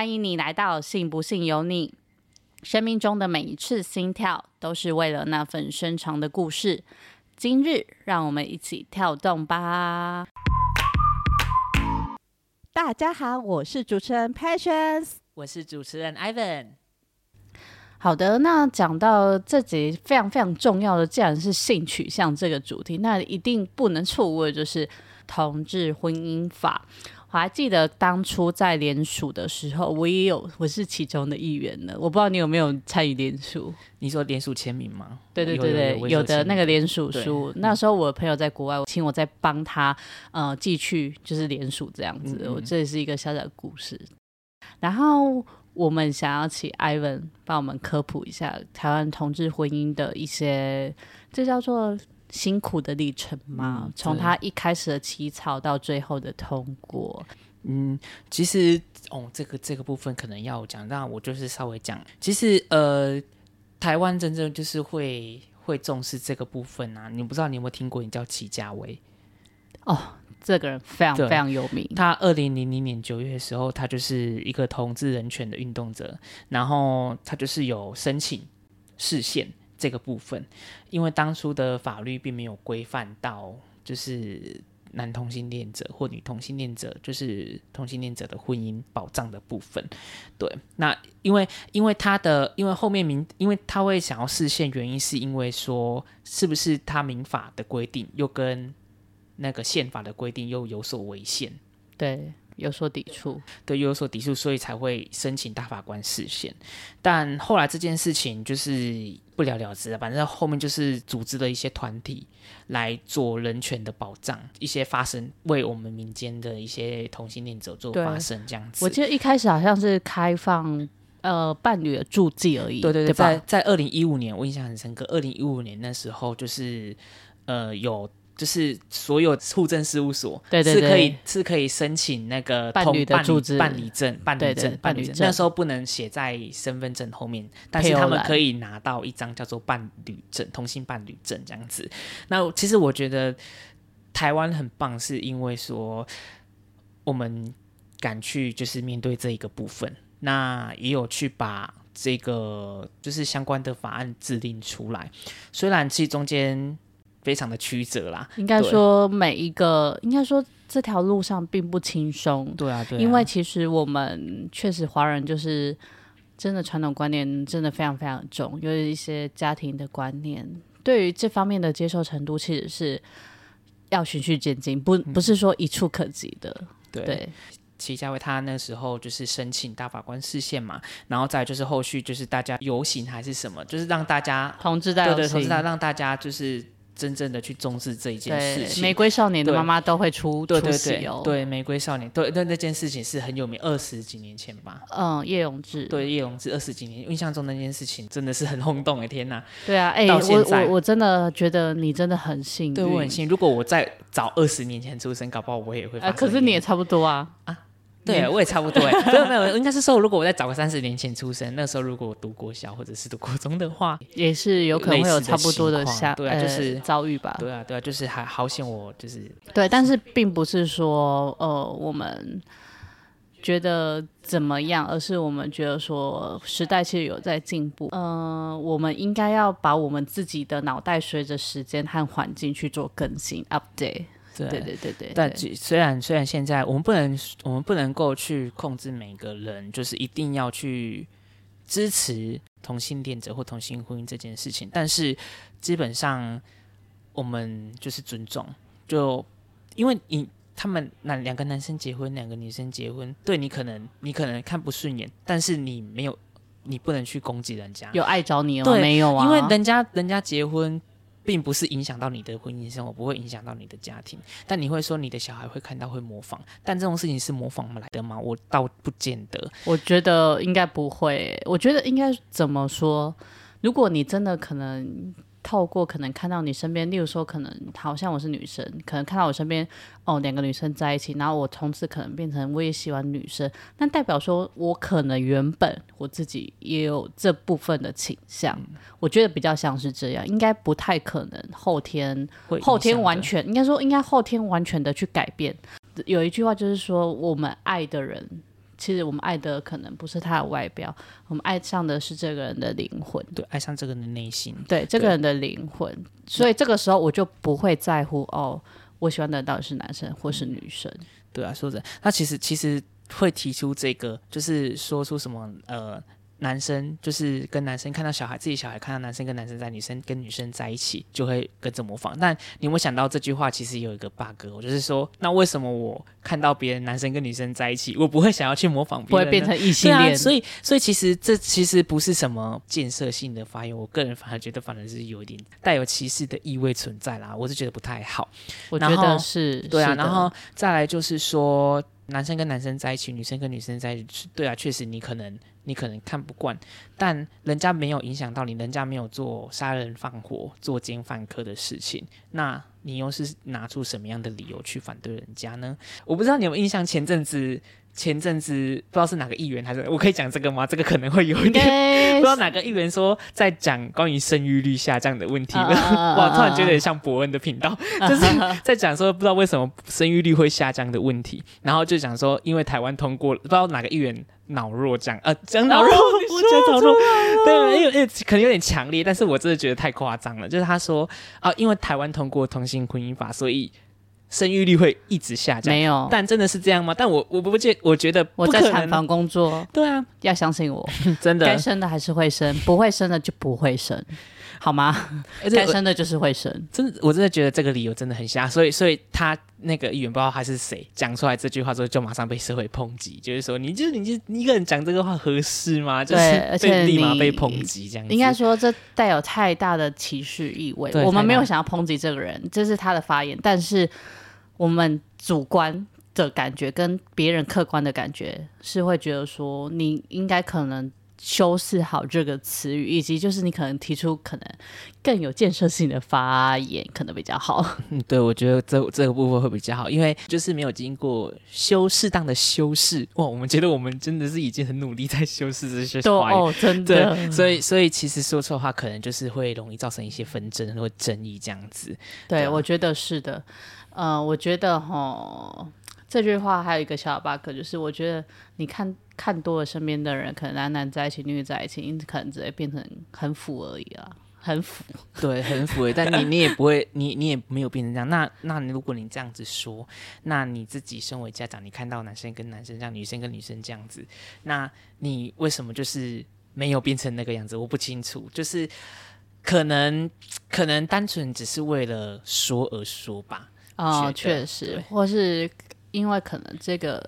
欢迎你来到信不信由你。生命中的每一次心跳，都是为了那份深长的故事。今日，让我们一起跳动吧。大家好，我是主持人 Patience，我是主持人 Ivan。好的，那讲到这集非常非常重要的，既然是性取向这个主题，那一定不能错过的就是同志婚姻法。我还记得当初在联署的时候，我也有，我是其中的一员呢。我不知道你有没有参与联署？你说联署签名吗？对对对对，有的那个联署书。那时候我的朋友在国外，请我在帮他呃寄去，就是联署这样子。我这也是一个小小的故事。然后我们想要请 Ivan 帮我们科普一下台湾同志婚姻的一些，这叫做。辛苦的历程吗？从他一开始的起草到最后的通过，嗯，其实哦，这个这个部分可能要讲，那我就是稍微讲。其实呃，台湾真正就是会会重视这个部分啊。你不知道你有没有听过？你叫齐家威哦，这个人非常非常有名。他二零零零年九月的时候，他就是一个同志人权的运动者，然后他就是有申请视线。这个部分，因为当初的法律并没有规范到，就是男同性恋者或女同性恋者，就是同性恋者的婚姻保障的部分。对，那因为因为他的，因为后面民，因为他会想要视线，原因是因为说，是不是他民法的规定又跟那个宪法的规定又有所违宪？对。有所抵触，对，有所抵触，所以才会申请大法官视线。但后来这件事情就是不了了之了。反正后面就是组织了一些团体来做人权的保障，一些发声，为我们民间的一些同性恋者做发声，这样子。我记得一开始好像是开放呃伴侣的助记而已，对对对，在在二零一五年，我印象很深刻。二零一五年那时候就是呃有。就是所有户政事务所是可以是可以申请那个伴侣的住址、办理证、办理证、伴侣证。那时候不能写在身份证后面，但是他们可以拿到一张叫做伴侣证、同性伴侣证这样子。那其实我觉得台湾很棒，是因为说我们敢去就是面对这一个部分，那也有去把这个就是相关的法案制定出来。虽然其实中间。非常的曲折啦，应该说每一个，应该说这条路上并不轻松。对啊，对，因为其实我们确实华人就是真的传统观念真的非常非常重，有一些家庭的观念，对于这方面的接受程度其实是要循序渐进，不不是说一触可及的。对，齐家伟他那时候就是申请大法官视线嘛，然后再就是后续就是大家游行还是什么，就是让大家同志在对对同志在让大家就是。真正的去重视这一件事情，玫瑰少年的妈妈都会出对对对对，玫瑰少年对那那件事情是很有名，二十几年前吧。嗯，叶永志对叶永志二十几年，印象中那件事情真的是很轰动哎，天哪！对啊，哎，我我我真的觉得你真的很幸运，对我很幸运。如果我在早二十年前出生，搞不好我也会。啊，可是你也差不多啊啊。对，我也差不多哎，没有没有，应该是说，如果我再找个三十年前出生，那时候如果我读国小或者是读国中的话，也是有可能会有差不多的下，对啊，就是遭遇吧。对啊，对啊，就是还好险，我就是对，但是并不是说呃，我们觉得怎么样，而是我们觉得说时代其实有在进步，嗯，我们应该要把我们自己的脑袋随着时间和环境去做更新 update。对对对对，但虽然虽然现在我们不能我们不能够去控制每个人，就是一定要去支持同性恋者或同性婚姻这件事情，但是基本上我们就是尊重，就因为你他们那两个男生结婚，两个女生结婚，对你可能你可能看不顺眼，但是你没有你不能去攻击人家，有爱找你吗？没有啊，因为人家人家结婚。并不是影响到你的婚姻生活，不会影响到你的家庭。但你会说你的小孩会看到会模仿，但这种事情是模仿来的吗？我倒不见得。我觉得应该不会。我觉得应该怎么说？如果你真的可能。透过可能看到你身边，例如说，可能好像我是女生，可能看到我身边哦两个女生在一起，然后我从此可能变成我也喜欢女生，那代表说我可能原本我自己也有这部分的倾向，我觉得比较像是这样，应该不太可能后天后天完全应该说应该后天完全的去改变。有一句话就是说，我们爱的人。其实我们爱的可能不是他的外表，我们爱上的是这个人的灵魂，对，爱上这个人的内心，对这个人的灵魂。所以这个时候我就不会在乎哦，我喜欢的到底是男生或是女生。对啊，说的他其实其实会提出这个，就是说出什么呃。男生就是跟男生看到小孩，自己小孩看到男生跟男生在，女生跟女生在一起，就会跟着模仿。但你有没有想到这句话其实有一个 bug？我就是说，那为什么我看到别人男生跟女生在一起，我不会想要去模仿别人，不会变成异性恋？所以，所以其实这其实不是什么建设性的发言。我个人反而觉得，反而是有一点带有歧视的意味存在啦。我是觉得不太好。我觉得是，对啊。然后再来就是说，男生跟男生在一起，女生跟女生在一起，对啊，确实你可能。你可能看不惯，但人家没有影响到你，人家没有做杀人放火、作奸犯科的事情，那你又是拿出什么样的理由去反对人家呢？我不知道你有印象，前阵子前阵子不知道是哪个议员还是我可以讲这个吗？这个可能会有一点 不知道哪个议员说在讲关于生育率下降的问题，哇，突然觉得像伯恩的频道，就是在讲说不知道为什么生育率会下降的问题，然后就讲说因为台湾通过不知道哪个议员。脑弱这样呃讲脑弱，我讲脑弱，对，因为因为可能有点强烈，但是我真的觉得太夸张了。就是他说啊，因为台湾通过同性婚姻法，所以生育率会一直下降。没有，但真的是这样吗？但我我不觉，我觉得我在产房工作，对啊，要相信我，真的，该生的还是会生，不会生的就不会生。好吗？该生的就是会生，真的，我真的觉得这个理由真的很瞎。所以，所以他那个议员不知道他是谁讲出来这句话之后，就马上被社会抨击，就是说，你就你就你一个人讲这个话合适吗？就是而且立马被抨击这样。应该说，这带有太大的歧视意味。我们没有想要抨击这个人，这是他的发言，但是我们主观的感觉跟别人客观的感觉是会觉得说，你应该可能。修饰好这个词语，以及就是你可能提出可能更有建设性的发言，可能比较好。嗯，对，我觉得这这个部分会比较好，因为就是没有经过修适当的修饰。哇，我们觉得我们真的是已经很努力在修饰这些 话哦，真的。所以，所以其实说错话，可能就是会容易造成一些纷争或争议这样子。对，我觉得是的。呃，我觉得哈。这句话还有一个小 bug，就是我觉得你看看多了身边的人，可能男男在一起，女女在一起，你可能只会变成很腐而已啊，很腐。对，很腐。但你你也不会，你你也没有变成这样。那那如果你这样子说，那你自己身为家长，你看到男生跟男生这样，女生跟女生这样子，那你为什么就是没有变成那个样子？我不清楚，就是可能可能单纯只是为了说而说吧。哦，确实，或是。因为可能这个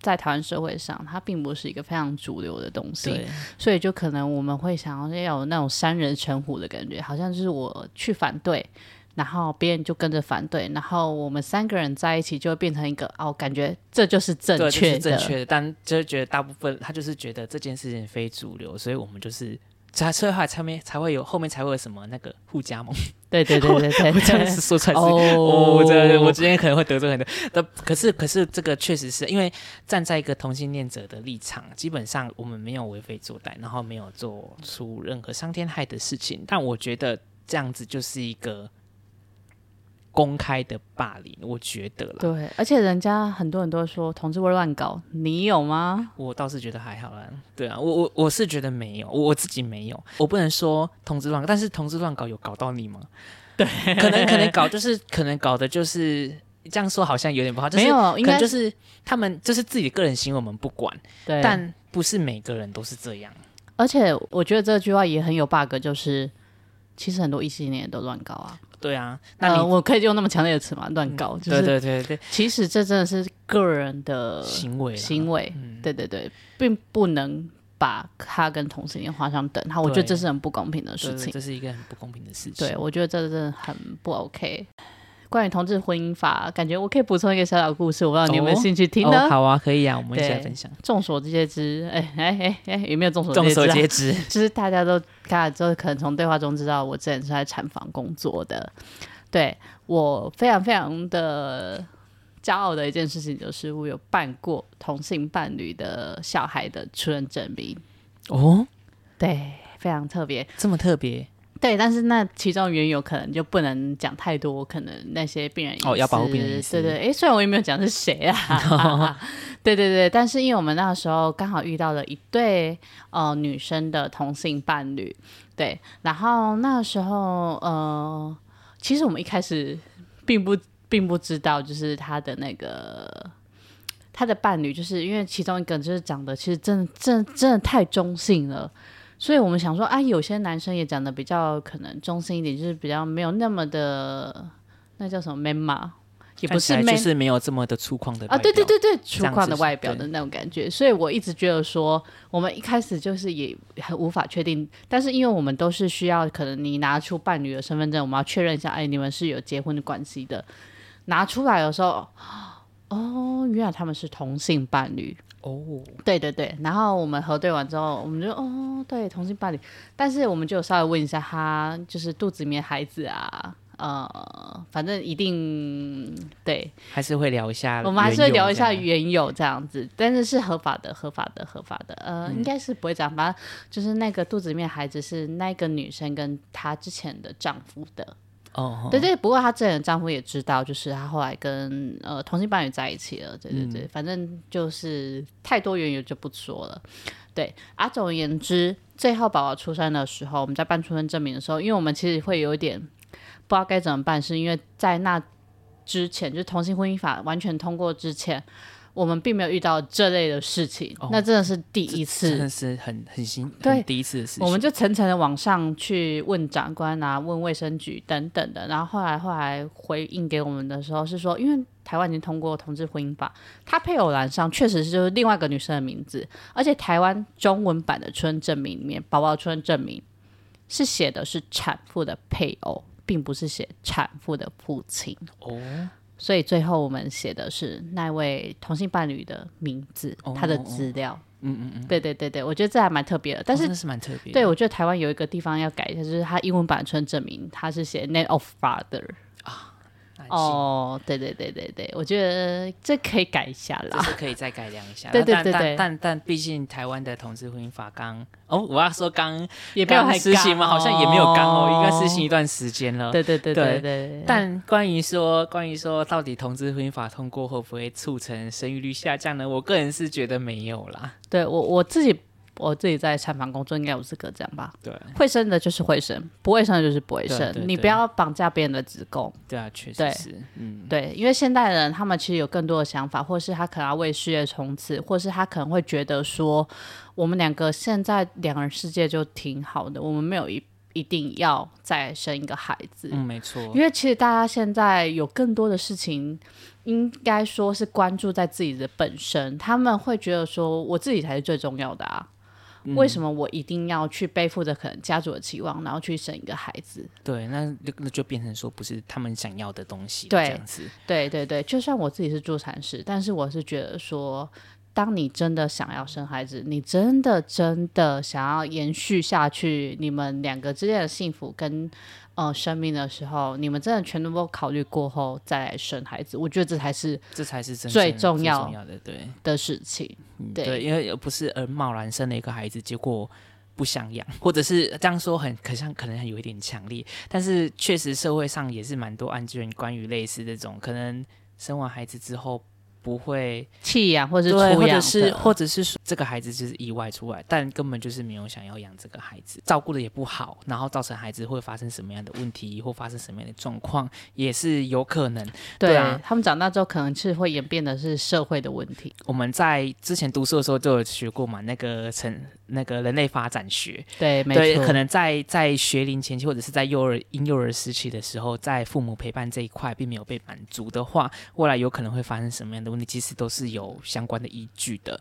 在台湾社会上，它并不是一个非常主流的东西，所以就可能我们会想要要有那种三人成虎的感觉，好像就是我去反对，然后别人就跟着反对，然后我们三个人在一起就会变成一个哦，感觉这就是正确的，正确的，但就是觉得大部分他就是觉得这件事情非主流，所以我们就是。才所以后来才没才会有后面才会有什么那个互加盟，对对对对对，我这样子说出来是哦，我这我今天可能会得罪很多，但可是可是这个确实是因为站在一个同性恋者的立场，基本上我们没有为非作歹，然后没有做出任何伤天害的事情，但我觉得这样子就是一个。公开的霸凌，我觉得了。对，而且人家很多人都说同志会乱搞，你有吗？我倒是觉得还好啦。对啊，我我我是觉得没有，我自己没有。我不能说同志乱搞，但是同志乱搞有搞到你吗？对，可能可能搞就是可能搞的就是这样说，好像有点不好。没有，应该就是他们就是自己的个人行为，我们不管。对，但不是每个人都是这样。而且我觉得这句话也很有 bug，就是其实很多异性恋都乱搞啊。对啊，那你我可以用那么强烈的词吗？乱搞，对对对对。其实这真的是个人的行为，行为，对对对，并不能把他跟同性恋画上等号。我觉得这是很不公平的事情，这是一个很不公平的事情。对，我觉得这真的很不 OK。关于同志婚姻法，感觉我可以补充一个小小故事，我不知道你有没有兴趣听呢？好啊，可以啊，我们一起来分享。众所皆知，哎哎哎哎，有没有众所众所皆知？就是大家都看了之后，可能从对话中知道，我之前是在产房工作的。对我非常非常的骄傲的一件事情，就是我有办过同性伴侣的小孩的出生证明。哦，对，非常特别，这么特别。对，但是那其中缘由可能就不能讲太多，可能那些病人哦要保护病人对对，哎，虽然我也没有讲是谁啊，对对对，但是因为我们那时候刚好遇到了一对呃女生的同性伴侣，对，然后那时候呃，其实我们一开始并不并不知道，就是他的那个。他的伴侣就是因为其中一个就是长得其实真的真的真的太中性了，所以我们想说啊，有些男生也长得比较可能中性一点，就是比较没有那么的那叫什么 man 嘛，也不是 man 就是没有这么的粗犷的啊，对对，对对，粗犷的外表的那种感觉，所以我一直觉得说，我们一开始就是也很无法确定，但是因为我们都是需要，可能你拿出伴侣的身份证，我们要确认一下，哎，你们是有结婚的关系的，拿出来的时候，哦，原来他们是同性伴侣，哦，对对对，然后我们核对完之后，我们就哦，对，同性伴侣，但是我们就稍微问一下他，就是肚子里面孩子啊，呃，反正一定对，还是会聊一下，我们还是会聊一下原原有这样子，但是是合法的，合法的，合法的，呃，应该是不会这样，反正就是那个肚子里面孩子是那个女生跟她之前的丈夫的，哦，对对，不过她之前的丈夫也知道，就是她后来跟呃同性伴侣在一起了，对对对，反正就是太多缘由就不说了。对，啊，总而言之，最后宝宝出生的时候，我们在办出生证明的时候，因为我们其实会有一点不知道该怎么办，是因为在那之前，就是同性婚姻法完全通过之前，我们并没有遇到这类的事情，哦那真的是第一次真的。是很很新，对第一次的事情。我们就层层的往上去问长官啊，问卫生局等等的，然后后来后来回应给我们的时候是说，因为台湾已经通过同志婚姻法，他配偶栏上确实是就是另外一个女生的名字，而且台湾中文版的出生证明里面，宝宝出生证明是写的是产妇的配偶，并不是写产妇的父亲，哦，所以最后我们写的是那位同性伴侣的名字，哦他的资料。嗯嗯嗯，对对对对，我觉得这还蛮特别的，但是哦真的是蛮特别的。对，我觉得台湾有一个地方要改一下，就是他英文版出生证明他是写 name of father。哦，对对对对对，我觉得这可以改一下这啦。是可以再改良一下。对对但但对对但但毕竟台湾的同志婚姻法刚哦，我要说刚也没有实行吗？好像也没有刚哦，应该实行一一。段时间了。对对对对对对，但关于说，关于说，到底同志婚姻法通过会不会促成生育率下降呢？我个人是觉得没有啦。对我我自己我自己在产房工作，应该有资格这样吧？对会生的就是会生，不会生的就是不会生，你不要绑架别人的子宫。对啊，确实对是，嗯，对，因为现代人他们其实有更多的想法，或是他可能要为事业冲刺，或是他可能会觉得说，我们两个现在两人世界就挺好的，我们没有一一定要再生一个孩子。嗯，没错因，为其实大家现在有更多的事情，应该说是关注在自己的本身，他们会觉得说我自己才是最重要的啊。为什么我一定要去背负着可能家族的期望，然后去生一个孩子？对，那那那就变成说不是他们想要的东西，对这样子，对对对，就算我自己是助产士，但是我是觉得说，当你真的想要生孩子，你真的真的想要延续下去你们两个之间的幸福跟呃生命的时候，你们真的全都都考虑过后再来生孩子，我觉得这才是这才是真最重要的，对，的事情。对，因为不是而贸然生了一个孩子，结果不想养，或者是这样说很可像可能有一点强烈，但是确实社会上也是蛮多案件关于类似这种，可能生完孩子之后不会弃养或者是，出养或者是或者是说这个孩子就是意外出来，但根本就是没有想要养这个孩子，照顾的也不好，然后造成孩子会发生什么样的问题，或发生什么样的状况，也是有可能。对对啊。他们长大之后可能是会演变的是社会的问题。我们在之前读书的时候就有学过嘛，那个成那个人类发展学，对，没对，错，可能在在学龄前期或者是在幼儿婴幼儿时期的时候，在父母陪伴这一块并没有被满足的话，未来有可能会发生什么样的问题，其实都是有相关的依据的。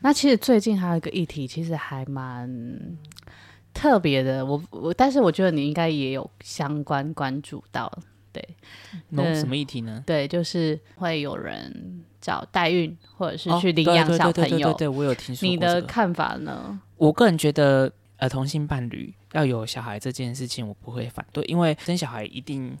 那其实最近还有一个议题，其实还蛮特别的。我我，但是我觉得你应该也有相关关注到，对嗯那什么议题呢？对，就是会有人找代孕，或者是哦去领养小朋友。对对对对对，我有听说你过这个的看法呢？我个人觉得，呃，同性伴侣要有小孩这件事情，我不会反对，因为生小孩一定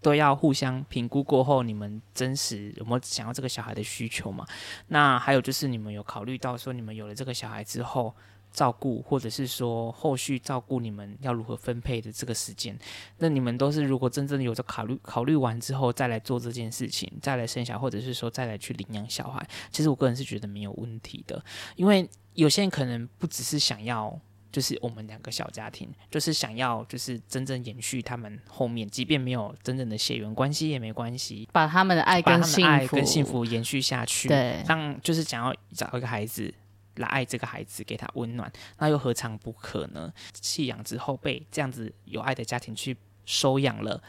都要互相评估过后，你们真实有没有想要这个小孩的需求嘛？那还有就是，你们有考虑到说，你们有了这个小孩之后，照顾，或者是说后续照顾你们要如何分配的这个时间，那你们都是如果真正有着考虑考虑完之后再来做这件事情，再来生小孩，或者是说再来去领养小孩，其实我个人是觉得没有问题的，因为有些人可能不只是想要。就是我们两个小家庭，就是想要，就是真正延续他们后面，即便没有真正的血缘关系也没关系，把他们的爱跟幸福跟幸福延续下去。对，让就是想要找一个孩子来爱这个孩子，给他温暖，那又何尝不可呢？弃养之后被这样子有爱的家庭去收养了，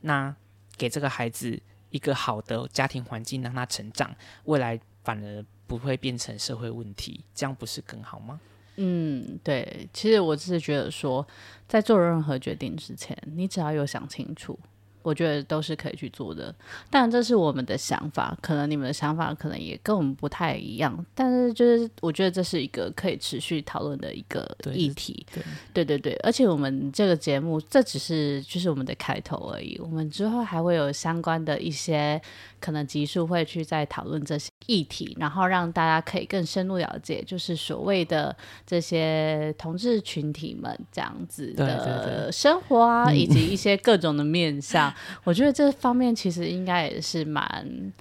那给这个孩子一个好的家庭环境，让他成长，未来反而不会变成社会问题，这样不是更好吗？嗯，对，其实我只是觉得说，在做任何决定之前，你只要有想清楚。我觉得都是可以去做的，但这是我们的想法，可能你们的想法可能也跟我们不太一样，但是就是我觉得这是一个可以持续讨论的一个议题，对对对对，而且我们这个节目这只是就是我们的开头而已，我们之后还会有相关的一些可能集数会去再讨论这些议题，然后让大家可以更深入了解，就是所谓的这些同志群体们这样子的生活啊，以及一些各种的面向。我觉得这方面其实应该也是蛮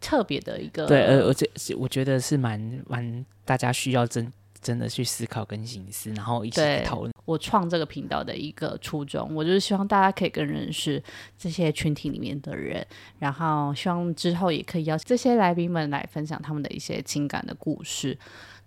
特别的一个，对，而而且我觉得是蛮蛮大家需要真真的去思考跟形思，然后一起讨论。我创这个频道的一个初衷，我就是希望大家可以更认识这些群体里面的人，然后希望之后也可以邀请这些来宾们来分享他们的一些情感的故事。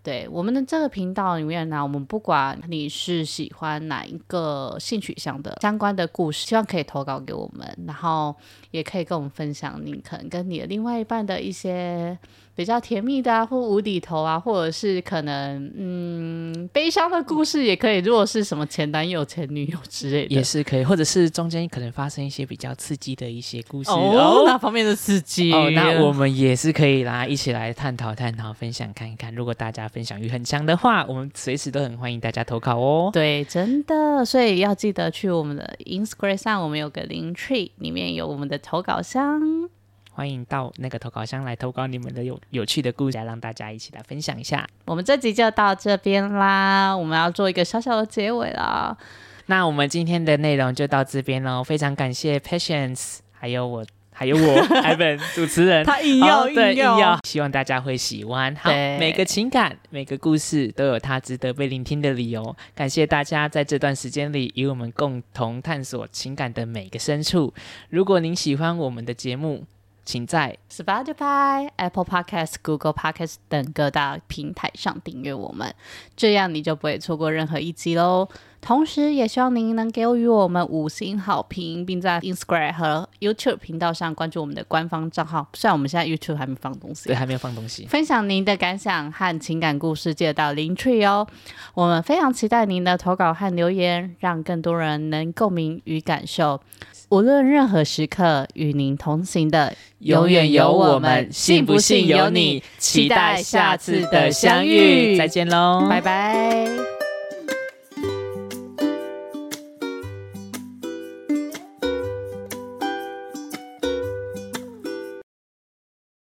对我们的这个频道里面呢，我们不管你是喜欢哪一个性取向的相关的故事，希望可以投稿给我们，然后也可以跟我们分享你可能跟你的另外一半的一些。比较甜蜜的啊，或无底头啊，或者是可能嗯悲伤的故事也可以。如果是什么前男友、前女友之类的，也是可以。或者是中间可能发生一些比较刺激的一些故事哦，哪方面的刺激？哦，那我们也是可以来一起来探讨、探讨、分享看一看。如果大家分享欲很强的话，我们随时都很欢迎大家投稿哦。对，真的，所以要记得去我们的 Instagram 上，我们有个 Link Tree，里面有我们的投稿箱。欢迎到那个投稿箱来投稿你们的有有趣的故事，来让大家一起来分享一下。我们这集就到这边啦，我们要做一个小小的结尾了。那我们今天的内容就到这边喽，非常感谢 Patience，还有我，还有我 Evan 主持人，他硬要硬要，希望大家会喜欢。好，每个情感、每个故事都有它值得被聆听的理由。感谢大家在这段时间里与我们共同探索情感的每个深处。如果您喜欢我们的节目，请在 Spotify、Apple Podcast、Google Podcast 等各大平台上订阅我们，这样你就不会错过任何一集喽。同时，也希望您能给予我们五星好评，并在 Instagram 和 YouTube 频道上关注我们的官方账号。虽然我们现在 YouTube 还没放东西，对，还没有放东西。分享您的感想和情感故事，接到林 tree 哦。我们非常期待您的投稿和留言，让更多人能共鸣与感受。无论任何时刻，与您同行的永远有我们，信不信由你。期待下次的相遇，再见喽，拜拜。